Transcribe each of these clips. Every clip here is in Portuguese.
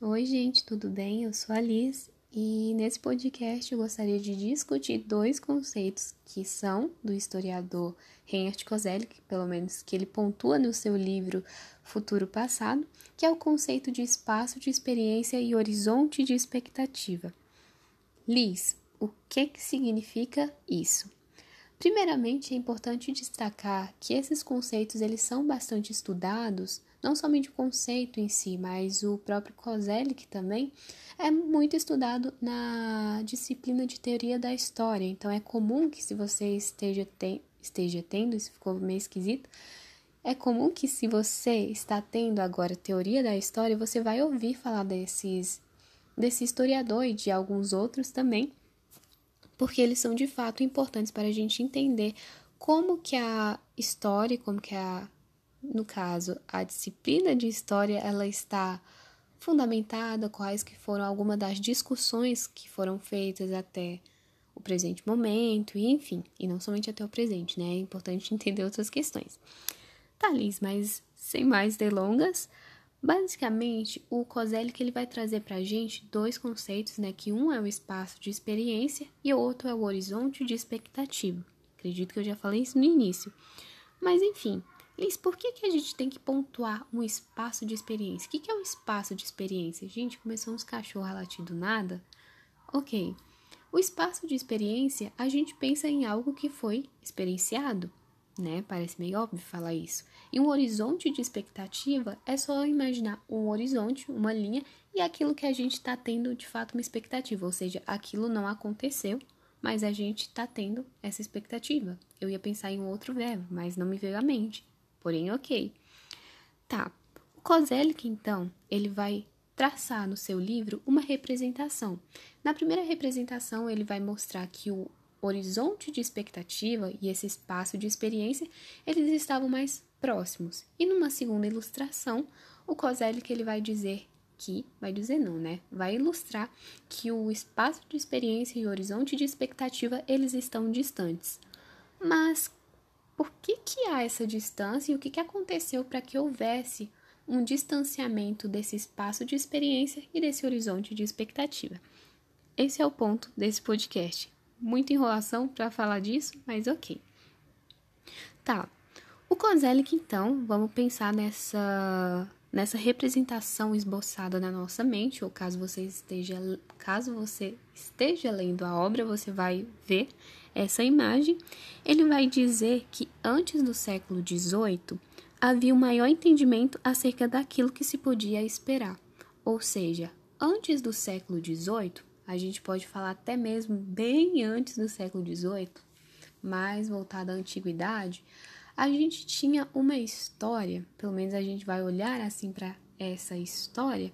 Oi, gente, tudo bem? Eu sou a Liz e nesse podcast eu gostaria de discutir dois conceitos que são do historiador Reinhard Koselleck, pelo menos que ele pontua no seu livro Futuro Passado, que é o conceito de espaço de experiência e horizonte de expectativa. Liz, o que, que significa isso? Primeiramente, é importante destacar que esses conceitos eles são bastante estudados não somente o conceito em si, mas o próprio Kozelik também é muito estudado na disciplina de teoria da história. Então é comum que se você esteja, te esteja tendo, isso ficou meio esquisito, é comum que se você está tendo agora teoria da história, você vai ouvir falar desses desse historiador e de alguns outros também, porque eles são de fato importantes para a gente entender como que a história, como que a no caso, a disciplina de história, ela está fundamentada, quais que foram algumas das discussões que foram feitas até o presente momento, e enfim, e não somente até o presente, né? É importante entender outras questões. Tá, Liz, mas sem mais delongas, basicamente o Kozelik ele vai trazer para a gente dois conceitos, né? Que um é o espaço de experiência e o outro é o horizonte de expectativa. Acredito que eu já falei isso no início. Mas enfim, Liz, por que, que a gente tem que pontuar um espaço de experiência? O que, que é um espaço de experiência? Gente, começou uns cachorros a latir do nada? Ok. O espaço de experiência, a gente pensa em algo que foi experienciado, né? Parece meio óbvio falar isso. E um horizonte de expectativa é só imaginar um horizonte, uma linha, e aquilo que a gente está tendo de fato uma expectativa, ou seja, aquilo não aconteceu, mas a gente está tendo essa expectativa. Eu ia pensar em um outro verbo, mas não me veio à mente porém ok. Tá, o Kozelik, então, ele vai traçar no seu livro uma representação. Na primeira representação, ele vai mostrar que o horizonte de expectativa e esse espaço de experiência, eles estavam mais próximos. E numa segunda ilustração, o Kozelik ele vai dizer que, vai dizer não, né? Vai ilustrar que o espaço de experiência e o horizonte de expectativa, eles estão distantes. Mas por que, que há essa distância e o que, que aconteceu para que houvesse um distanciamento desse espaço de experiência e desse horizonte de expectativa. Esse é o ponto desse podcast. Muita enrolação para falar disso, mas ok. Tá. O Kozelik, então, vamos pensar nessa nessa representação esboçada na nossa mente, ou caso você esteja caso você esteja lendo a obra, você vai ver essa imagem, ele vai dizer que antes do século XVIII havia um maior entendimento acerca daquilo que se podia esperar. Ou seja, antes do século XVIII, a gente pode falar até mesmo bem antes do século XVIII, mais voltada à antiguidade, a gente tinha uma história, pelo menos a gente vai olhar assim para essa história,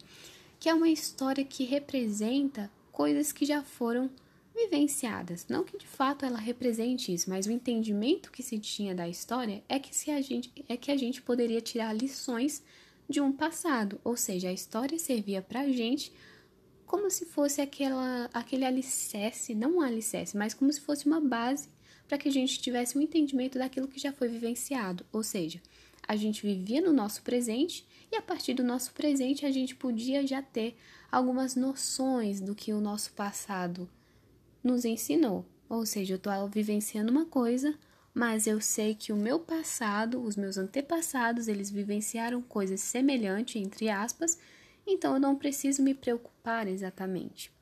que é uma história que representa coisas que já foram vivenciadas. Não que de fato ela represente isso, mas o entendimento que se tinha da história é que, se a, gente, é que a gente poderia tirar lições de um passado, ou seja, a história servia para a gente como se fosse aquela, aquele alicerce, não um alicerce, mas como se fosse uma base para que a gente tivesse um entendimento daquilo que já foi vivenciado, ou seja, a gente vivia no nosso presente e a partir do nosso presente a gente podia já ter algumas noções do que o nosso passado nos ensinou. Ou seja, eu estou vivenciando uma coisa, mas eu sei que o meu passado, os meus antepassados, eles vivenciaram coisas semelhantes, entre aspas, então eu não preciso me preocupar exatamente.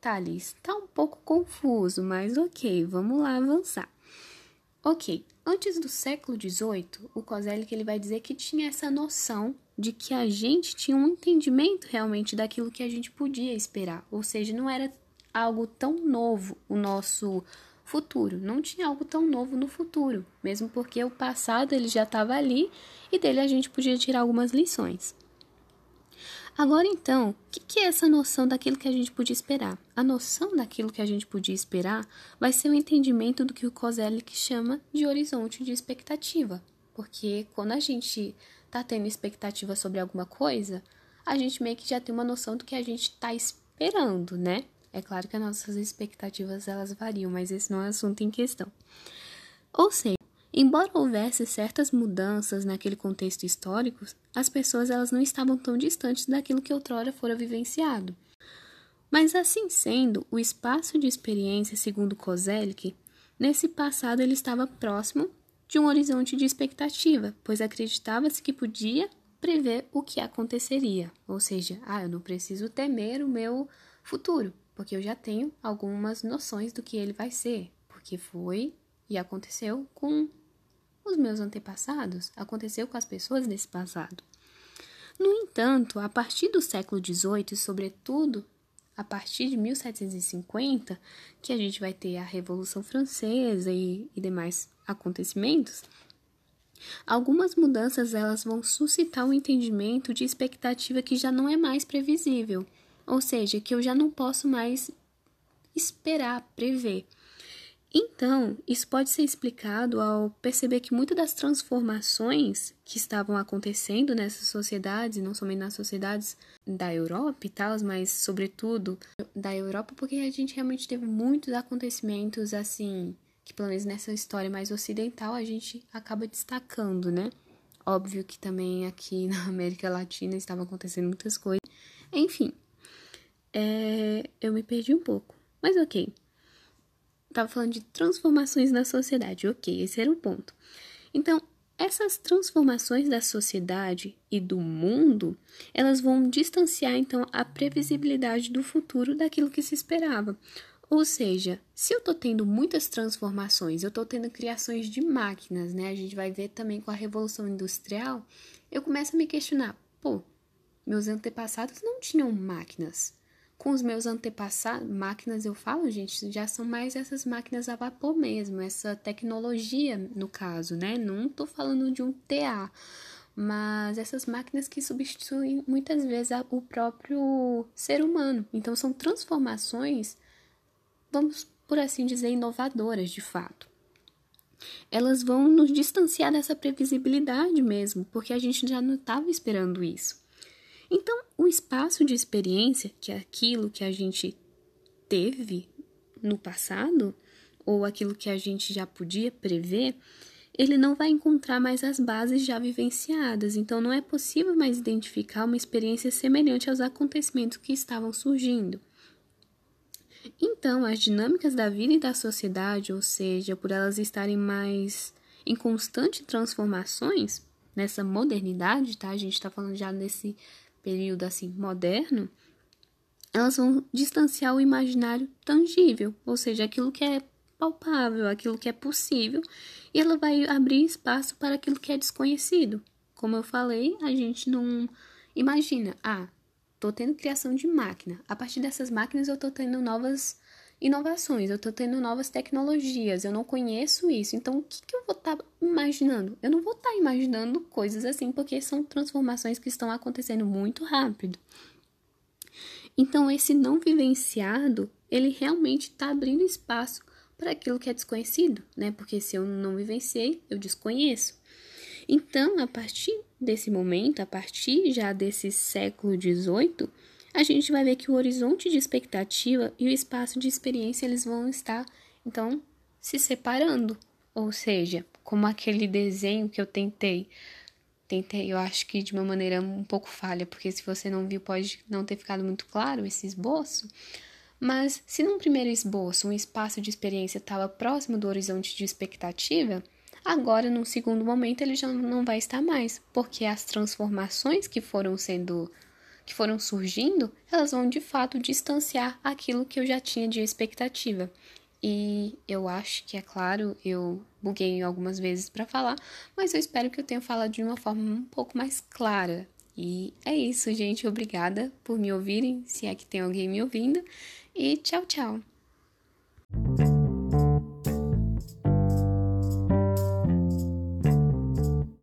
Thales, tá um pouco confuso, mas ok, vamos lá avançar. Ok, antes do século XVIII, o Kozelik ele vai dizer que tinha essa noção de que a gente tinha um entendimento realmente daquilo que a gente podia esperar, ou seja, não era algo tão novo o nosso futuro. Não tinha algo tão novo no futuro, mesmo porque o passado ele já estava ali e dele a gente podia tirar algumas lições. Agora então, o que, que, é essa noção daquilo que a gente podia esperar? A noção daquilo que a gente podia esperar vai ser o entendimento do que o Kozelik chama de horizonte de expectativa. Porque quando a gente está tendo expectativa sobre alguma coisa, a gente meio que já tem uma noção do que a gente está esperando, né? É claro que as nossas expectativas elas variam, mas esse não é o assunto em questão. Ou seja, Embora houvesse certas mudanças naquele contexto histórico, as pessoas elas não estavam tão distantes daquilo que outrora fora vivenciado. Mas assim sendo, o espaço de experiência, segundo Kozelik, nesse passado ele estava próximo de um horizonte de expectativa, pois acreditava-se que podia prever o que aconteceria. Ou seja, ah, eu não preciso temer o meu futuro, porque eu já tenho algumas noções do que ele vai ser, porque foi e aconteceu com os meus antepassados, aconteceu com as pessoas desse passado. No entanto, a partir do século XVIII e, sobretudo, a partir de 1750, que a gente vai ter a Revolução Francesa e, e demais acontecimentos, algumas mudanças elas vão suscitar um entendimento de expectativa que já não é mais previsível, ou seja, que eu já não posso mais esperar, prever. Então, isso pode ser explicado ao perceber que muitas das transformações que estavam acontecendo nessas sociedades, não somente nas sociedades da Europa e tal, mas sobretudo da Europa, porque a gente realmente teve muitos acontecimentos assim, que pelo menos nessa história mais ocidental a gente acaba destacando, né? Óbvio que também aqui na América Latina estavam acontecendo muitas coisas. Enfim, é, eu me perdi um pouco, mas ok. Estava falando de transformações na sociedade, ok, esse era o ponto. Então, essas transformações da sociedade e do mundo, elas vão distanciar então a previsibilidade do futuro daquilo que se esperava. Ou seja, se eu estou tendo muitas transformações, eu estou tendo criações de máquinas, né? A gente vai ver também com a Revolução Industrial, eu começo a me questionar, pô, meus antepassados não tinham máquinas com os meus antepassados, máquinas eu falo, gente, já são mais essas máquinas a vapor mesmo, essa tecnologia no caso, né? Não tô falando de um TA, mas essas máquinas que substituem muitas vezes o próprio ser humano. Então são transformações, vamos por assim dizer, inovadoras de fato. Elas vão nos distanciar dessa previsibilidade mesmo, porque a gente já não estava esperando isso. Então, o espaço de experiência, que é aquilo que a gente teve no passado, ou aquilo que a gente já podia prever, ele não vai encontrar mais as bases já vivenciadas, então não é possível mais identificar uma experiência semelhante aos acontecimentos que estavam surgindo. Então, as dinâmicas da vida e da sociedade, ou seja, por elas estarem mais em constante transformações, nessa modernidade, tá? A gente está falando já nesse período assim moderno, elas vão distanciar o imaginário tangível, ou seja, aquilo que é palpável, aquilo que é possível, e ela vai abrir espaço para aquilo que é desconhecido. Como eu falei, a gente não imagina, ah, tô tendo criação de máquina. A partir dessas máquinas eu tô tendo novas inovações, eu estou tendo novas tecnologias, eu não conheço isso, então o que, que eu vou estar tá imaginando? Eu não vou estar tá imaginando coisas assim, porque são transformações que estão acontecendo muito rápido. Então, esse não vivenciado, ele realmente está abrindo espaço para aquilo que é desconhecido, né? Porque se eu não vivenciei, eu desconheço. Então, a partir desse momento, a partir já desse século XVIII, a gente vai ver que o horizonte de expectativa e o espaço de experiência eles vão estar então se separando, ou seja, como aquele desenho que eu tentei tentei, eu acho que de uma maneira um pouco falha, porque se você não viu pode não ter ficado muito claro esse esboço. Mas se num primeiro esboço um espaço de experiência estava próximo do horizonte de expectativa, agora num segundo momento ele já não vai estar mais, porque as transformações que foram sendo que foram surgindo, elas vão de fato distanciar aquilo que eu já tinha de expectativa. E eu acho que, é claro, eu buguei algumas vezes para falar, mas eu espero que eu tenha falado de uma forma um pouco mais clara. E é isso, gente. Obrigada por me ouvirem, se é que tem alguém me ouvindo. E tchau, tchau.